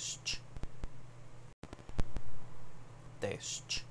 Test. Teste.